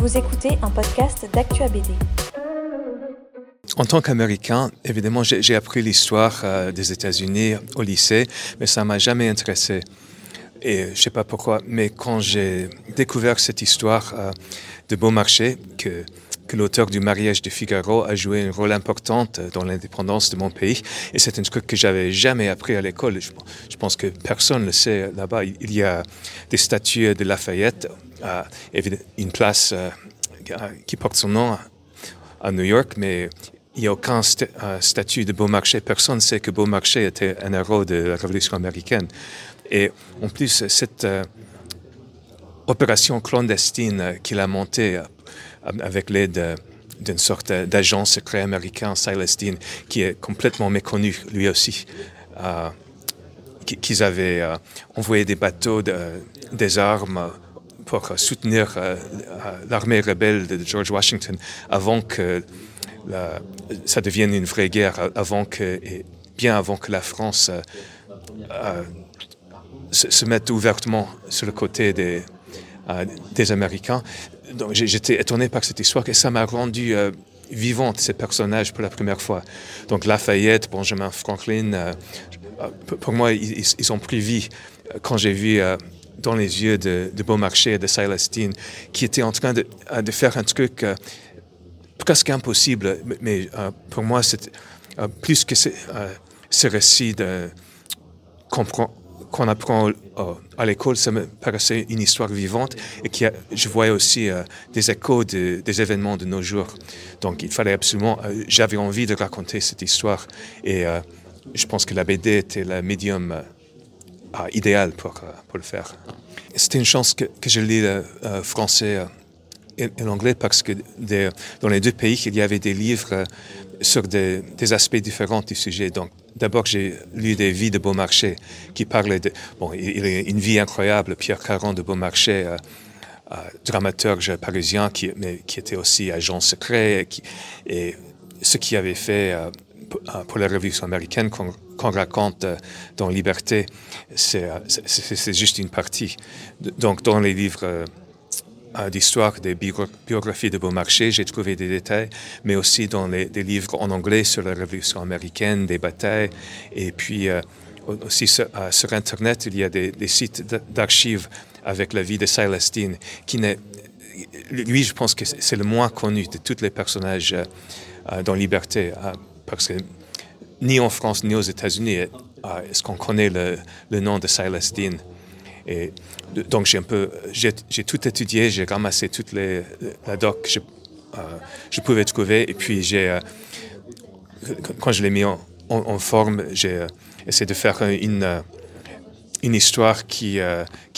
Vous écoutez un podcast d'Actua BD. En tant qu'Américain, évidemment, j'ai appris l'histoire euh, des États-Unis au lycée, mais ça m'a jamais intéressé. Et je sais pas pourquoi, mais quand j'ai découvert cette histoire euh, de Beaumarchais, que, que l'auteur du mariage de Figaro a joué un rôle important dans l'indépendance de mon pays, et c'est un truc que j'avais jamais appris à l'école. Je, pense que personne ne le sait là-bas. Il y a des statues de Lafayette une place euh, qui porte son nom à New York, mais il n'y a aucun euh, statut de Beaumarchais. Personne ne sait que Beaumarchais était un héros de la Révolution américaine. Et en plus, cette euh, opération clandestine qu'il a montée avec l'aide d'une sorte d'agent secret américain, Silas Dean, qui est complètement méconnu lui aussi, qu'ils avaient envoyé des bateaux, des armes pour soutenir euh, l'armée rebelle de George Washington avant que ça devienne une vraie guerre, avant que, bien avant que la France euh, euh, se, mette ouvertement sur le côté des Américains. Donc j'étais étonné par cette histoire et ça m'a rendu vivante ces personnages pour la première fois. Donc Lafayette, Benjamin Franklin, pour moi, ils, ont pris vie quand j'ai vu dans les yeux de, de Beaumarchais et de Célestine, qui était en train de, euh, de faire un truc euh, presque impossible. Mais euh, pour moi, c'est plus que ce récit qu'on apprend à l'école, ça me paraissait une histoire vivante et qui je voyais aussi des échos des événements de nos jours. Donc il fallait absolument, j'avais envie de raconter cette histoire et je pense que la BD était le médium idéal pour, euh, pour le faire. C'était une chance que, que je lis le euh, français euh, et, l'anglais parce que dans les deux pays, il y avait des livres sur des, aspects différents du sujet. Donc, d'abord, j'ai lu des vies de Beaumarchais qui parlaient de. Bon, il, a une vie incroyable, Pierre Caron de Beaumarchais. Euh, dramaturge parisien qui, mais qui était aussi agent secret et, ce qui avait fait euh, pour la Révolution américaine qu'on raconte euh, dans Liberté, euh, c'est juste une partie. Donc, dans les livres d'histoire des biographies de Beaumarchais, j'ai trouvé des détails, mais aussi dans les, des livres en anglais sur la Révolution américaine, des batailles, et puis aussi sur, Internet, il y a des, sites d'archives avec la vie de Célestine, qui n'est lui, je pense que c'est le moins connu de tous les personnages dans Liberté parce que ni en France ni aux États-Unis euh, est-ce qu'on connaît le, nom de Silas Dean. Et donc j'ai un peu, j'ai tout étudié, j'ai ramassé toutes les la doc que je, euh, pouvais trouver et puis euh, quand je l'ai mis en, forme, j'ai essayé de faire une histoire qui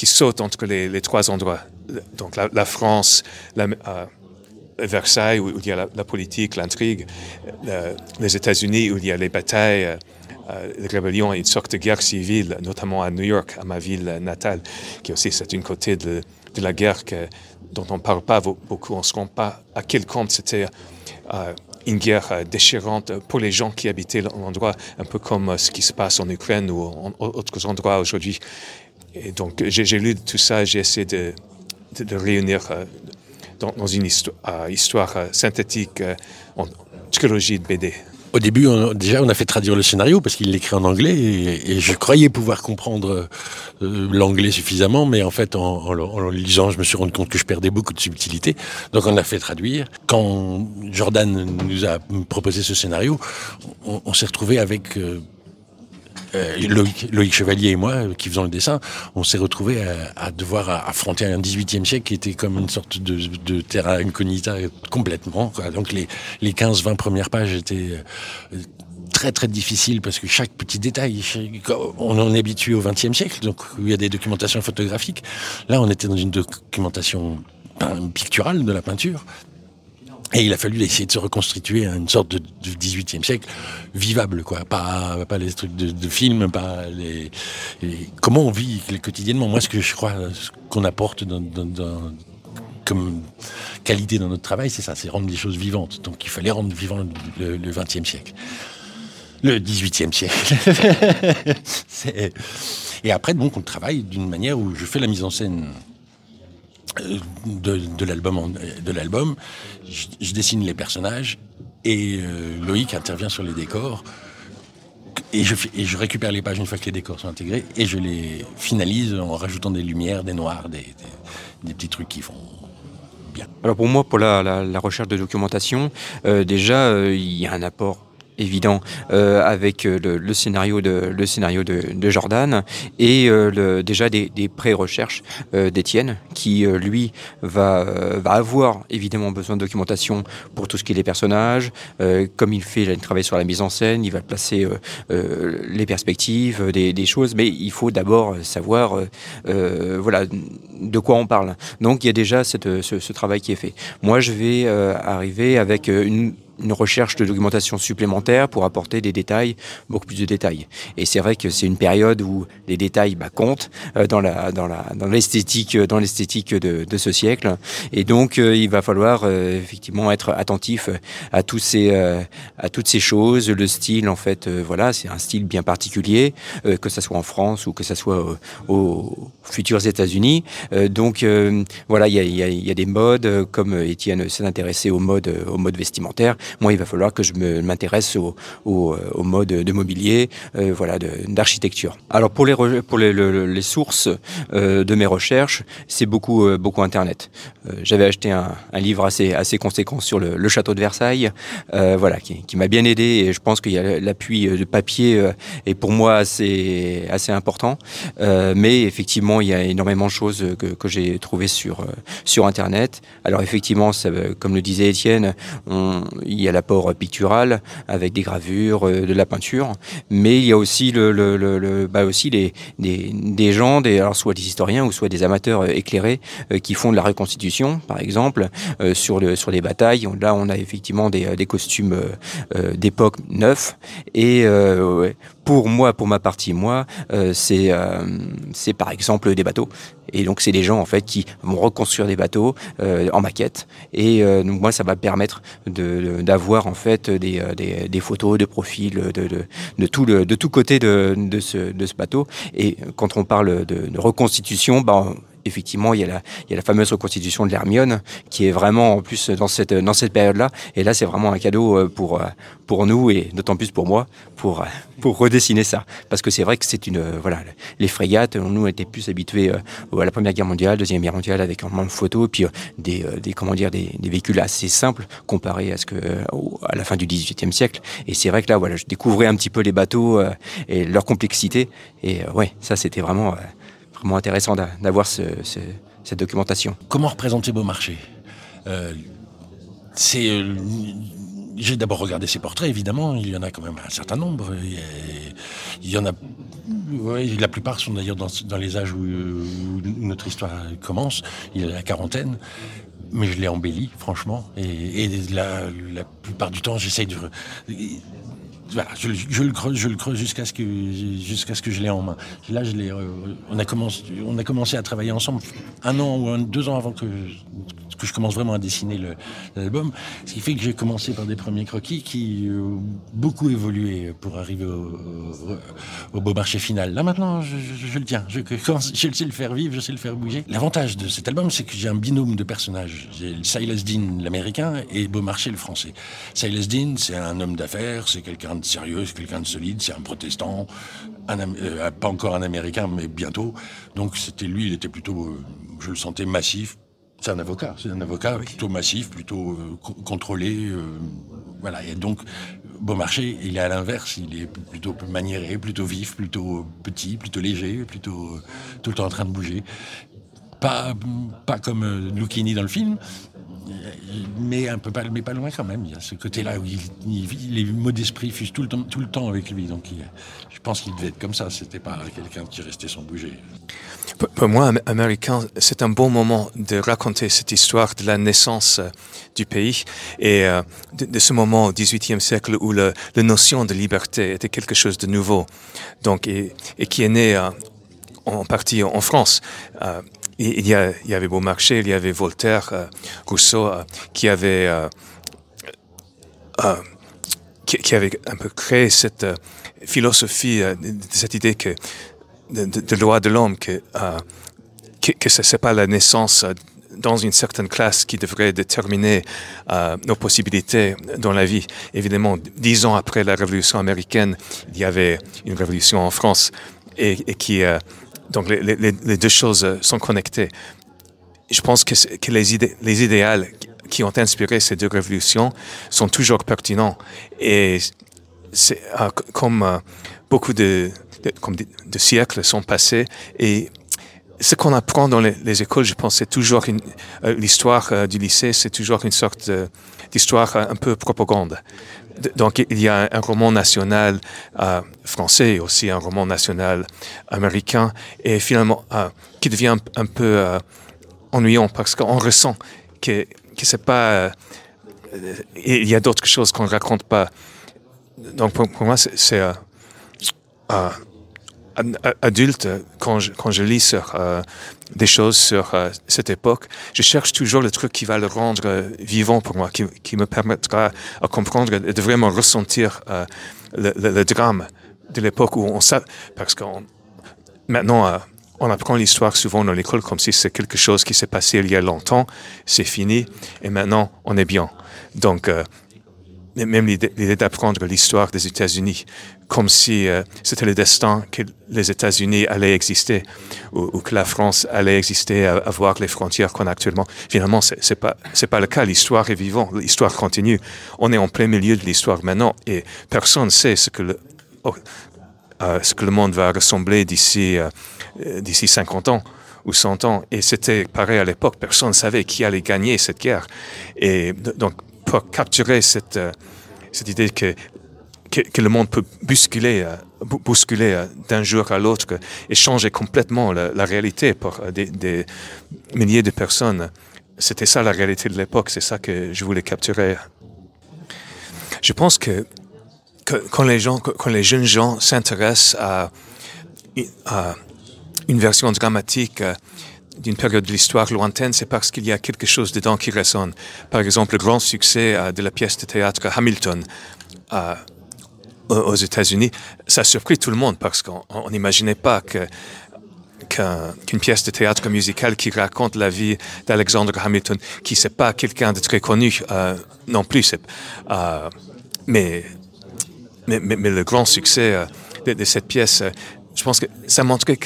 saute entre les, trois endroits. Donc la, France, Versailles, où, il y a la, politique, l'intrigue, les États-Unis, où il y a les batailles, euh, les rébellions et une sorte de guerre civile, notamment à New York, à ma ville natale, qui aussi c'est une côté de, la guerre que, dont on ne parle pas beaucoup. On ne se rend pas à quel compte c'était euh, une guerre euh, déchirante pour les gens qui habitaient l'endroit, un peu comme ce qui se passe en Ukraine ou en, autres endroits aujourd'hui. Et donc j'ai lu tout ça, j'ai essayé de, de, réunir dans, une histoire, histoire synthétique en trilogie de BD. Au début, déjà, on a fait traduire le scénario parce qu'il l'écrit en anglais et, je croyais pouvoir comprendre euh, l'anglais suffisamment, mais en fait, en, le lisant, je me suis rendu compte que je perdais beaucoup de subtilité. Donc, on l'a fait traduire. Quand Jordan nous a proposé ce scénario, on, s'est retrouvé avec euh, Loïc, Chevalier et moi, qui faisons le dessin, on s'est retrouvés à, devoir affronter un 18e siècle qui était comme une sorte de, terra incognita complètement. Donc les, les 15-20 premières pages étaient euh, très très difficiles parce que chaque petit détail, on en est habitué au 20e siècle, donc il y a des documentations photographiques. Là, on était dans une documentation picturale de la peinture. Et il a fallu essayer de se reconstituer une sorte de, 18e siècle vivable, quoi. Pas, pas les trucs de, de film, pas les, Comment on vit quotidiennement Moi, ce que je crois qu'on apporte comme qualité dans notre travail, c'est ça, c'est rendre les choses vivantes. Donc il fallait rendre vivant le, 20e siècle. Le 18e siècle. Et après, donc, on travaille d'une manière où je fais la mise en scène de, l'album. De l'album, je, dessine les personnages et Loïc intervient sur les décors. Et je, récupère les pages une fois que les décors sont intégrés et je les finalise en rajoutant des lumières, des noirs, des, des, petits trucs qui font bien. Alors pour moi, pour la, la, recherche de documentation, euh, déjà, euh, il y a un apport évident euh, avec euh, le, scénario de le scénario de, Jordan et euh, le, déjà des, pré-recherches d'Étienne qui lui va, va avoir évidemment besoin de documentation pour tout ce qui est les personnages comme il fait il travaille sur la mise en scène il va placer les perspectives des, des, choses mais il faut d'abord savoir voilà de quoi on parle. Donc il y a déjà cette, ce, ce travail qui est fait. Moi je vais arriver avec une une recherche de documentation supplémentaire pour apporter des détails, beaucoup plus de détails. Et c'est vrai que c'est une période où les détails bah, comptent euh, dans la dans la dans l'esthétique dans l'esthétique de, de, ce siècle. Et donc euh, il va falloir euh, effectivement être attentif à tous ces à toutes ces choses. Le style en fait voilà c'est un style bien particulier que ça soit en France ou que ça soit aux futurs États-Unis. donc voilà il y a, y a, des modes comme Étienne s'est intéressé aux modes aux modes vestimentaires moi, il va falloir que je m'intéresse au, au, au, mode de mobilier, euh, voilà, d'architecture. Alors pour les, pour les, les sources euh, de mes recherches, c'est beaucoup, euh, beaucoup Internet. Euh, j'avais acheté un, un, livre assez, assez conséquent sur le, château de Versailles, euh, voilà, qui, m'a bien aidé et je pense qu'il y a l'appui de papier est pour moi assez, assez important. mais effectivement, il y a énormément de choses que, que j'ai trouvées sur, sur Internet. Alors effectivement, comme le disait Étienne, il y a l'apport pictural avec des gravures, euh, de la peinture, mais il y a aussi, bah des, gens, soit des historiens ou soit des amateurs euh, éclairés euh, qui font de la reconstitution, par exemple, sur, le, sur les batailles. Là, on a effectivement des, costumes d'époque neufs et pour moi, pour ma partie, moi, c'est par exemple des bateaux. Et donc c'est des gens en fait qui vont reconstruire des bateaux euh, en maquette. Et euh, donc moi, ça va permettre d'avoir en fait des, des, des, photos de profil de, de, tout le de ce, bateau. Et quand on parle de, reconstitution, ben, effectivement, il y, a la, il y a la fameuse reconstitution de l'Hermione, qui est vraiment en plus dans cette, dans cette période-là. Et là, c'est vraiment un cadeau euh, pour, euh, pour nous et d'autant plus pour moi, pour, euh, pour redessiner ça. Parce que c'est vrai que c'est une. Voilà, les frégates, nous, on était plus habitués à la Première Guerre mondiale, Deuxième Guerre mondiale, avec un de photos, puis des, des, comment dire, des, des véhicules assez simples comparés à, ce que, à la fin du XVIIIe siècle. Et c'est vrai que là, voilà, je découvrais un petit peu les bateaux et leur complexité. Et ouais, ça, c'était vraiment vraiment intéressant d'avoir ce, ce, cette documentation. Comment représenter Beaumarchais? Euh, C'est euh, j'ai d'abord regardé ses portraits, évidemment. Il y en a quand même un certain nombre. Il y en a. La plupart sont d'ailleurs dans, les âges où, notre histoire commence. Il y a la quarantaine. Mais je l'ai embelli, franchement. Et, et la, la, plupart du temps, j'essaye de je, le creuse, je le creuse jusqu'à ce que je l'ai en main. Là, je l'ai. Euh, on a commencé, à travailler ensemble un an ou deux ans avant que je commence vraiment à dessiner l'album. Ce qui fait que j'ai commencé par des premiers croquis qui ont beaucoup évolué pour arriver au, au, beau marché final. Là maintenant, je, le tiens. Je, je, sais le faire vivre, je sais le faire bouger. L'avantage de cet album, c'est que j'ai un binôme de personnages. J'ai Silas Dean, l'américain, et Beaumarchais, le français. Silas Dean, c'est un homme d'affaires, c'est quelqu'un de sérieux, c'est quelqu'un de solide, c'est un protestant, euh, pas encore un américain, mais bientôt. Donc c'était lui, il était plutôt, euh, je le sentais massif, c'est un avocat, c'est un avocat plutôt massif, plutôt euh, contrôlé. Euh, voilà, et donc Beaumarchais, il est à l'inverse, il est plutôt maniéré, plutôt vif, plutôt petit, plutôt léger, plutôt euh, tout le temps en train de bouger. Pas, pas comme euh, Lucchini dans le film, mais un peu pas, mais pas loin quand même. Il y a ce côté-là où il, il, les mots d'esprit fusent tout le temps, tout le temps avec lui. Donc, il, je pense qu'il devait être comme ça. C'était pas quelqu'un qui restait sans bouger. Pour moi, américain, c'est un bon moment de raconter cette histoire de la naissance euh, du pays et euh, de, ce moment au XVIIIe siècle où la notion de liberté était quelque chose de nouveau, donc et, qui est né euh, en partie en France. Il y, avait Beaumarchais, il y avait Voltaire, Rousseau, qui euh, qui, avait un peu créé cette philosophie, cette idée que de, de, loi de l'homme, que, que, que ce n'est pas la naissance dans une certaine classe qui devrait déterminer euh, nos possibilités dans la vie. Évidemment, dix ans après la Révolution américaine, il y avait une révolution en France et, qui euh, donc les, deux choses sont connectées. Je pense que, que les, idées, les idéaux qui ont inspiré ces deux révolutions sont toujours pertinents et euh, comme beaucoup de, siècles sont passés et ce qu'on apprend dans les, écoles, je pense, c'est toujours euh, l'histoire euh, du lycée, c'est toujours une sorte d'histoire euh, un peu propagande. Donc il y a un, roman national français et aussi un roman national américain et finalement qui devient un, peu ennuyant parce qu'on ressent que, que c'est pas il y a d'autres choses qu'on raconte pas. Donc pour, pour moi c'est adulte, quand je, quand je lis sur euh, des choses sur euh, cette époque, je cherche toujours le truc qui va le rendre euh, vivant pour moi, qui, qui, me permettra à comprendre et de vraiment ressentir le, le, drame de l'époque où on sait, parce que maintenant, on apprend l'histoire souvent dans l'école comme si c'est quelque chose qui s'est passé il y a longtemps, c'est fini, et maintenant on est bien. Donc, même l'idée d'apprendre l'histoire des États-Unis comme si euh, c'était le destin que les États-Unis allaient exister ou, que la France allait exister, avoir les frontières qu'on a actuellement. Finalement, c'est n'est pas, pas le cas. L'histoire est vivante, l'histoire continue. On est en plein milieu de l'histoire maintenant et personne ne sait ce que le, oh, euh, ce que le monde va ressembler d'ici euh, d'ici 50 ans ou 100 ans. Et c'était pareil à l'époque. Personne ne savait qui allait gagner cette guerre. Et donc, pour capturer cette, cette idée que que, le monde peut bousculer, euh, bousculer euh, d'un jour à l'autre et changer complètement la, réalité pour euh, des, milliers de personnes. C'était ça la réalité de l'époque, c'est ça que je voulais capturer. Je pense que, quand, les gens, quand les jeunes gens s'intéressent à, une version dramatique d'une période de l'histoire lointaine, c'est parce qu'il y a quelque chose dedans qui résonne. Par exemple, le grand succès de la pièce de théâtre Hamilton aux États-Unis, ça a surpris tout le monde parce qu'on n'imaginait pas que qu'une pièce de théâtre musicale qui raconte la vie d'Alexander Hamilton, qui n'est pas quelqu'un de très connu euh, non plus. Euh, mais, mais, le grand succès euh, de, cette pièce, je pense que ça montrait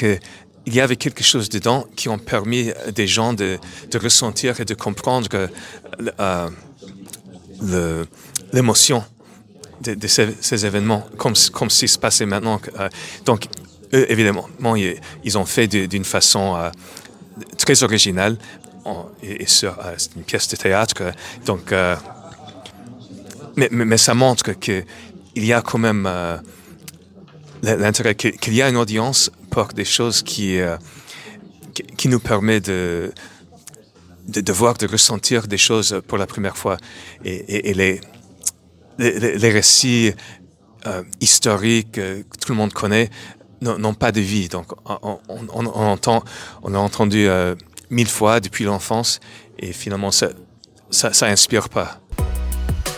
qu'il y avait quelque chose dedans qui ont permis des gens de, de ressentir et de comprendre l'émotion de, ces, événements, comme, comme si se passait maintenant. Euh, donc, eux, évidemment, ils, ont fait d'une façon euh, très originale. et, euh, une pièce de théâtre. Donc, mais, mais, ça montre qu'il y a quand même l'intérêt, qu'il y a une audience des choses qui, qui nous permet de, de, voir, de ressentir des choses pour la première fois. Et, les, les, récits euh, historiques euh, que tout le monde connaît n'ont pas de vie. Donc, on, entend, on a entendu euh, mille fois depuis l'enfance et finalement, ça, ça, ça inspire pas.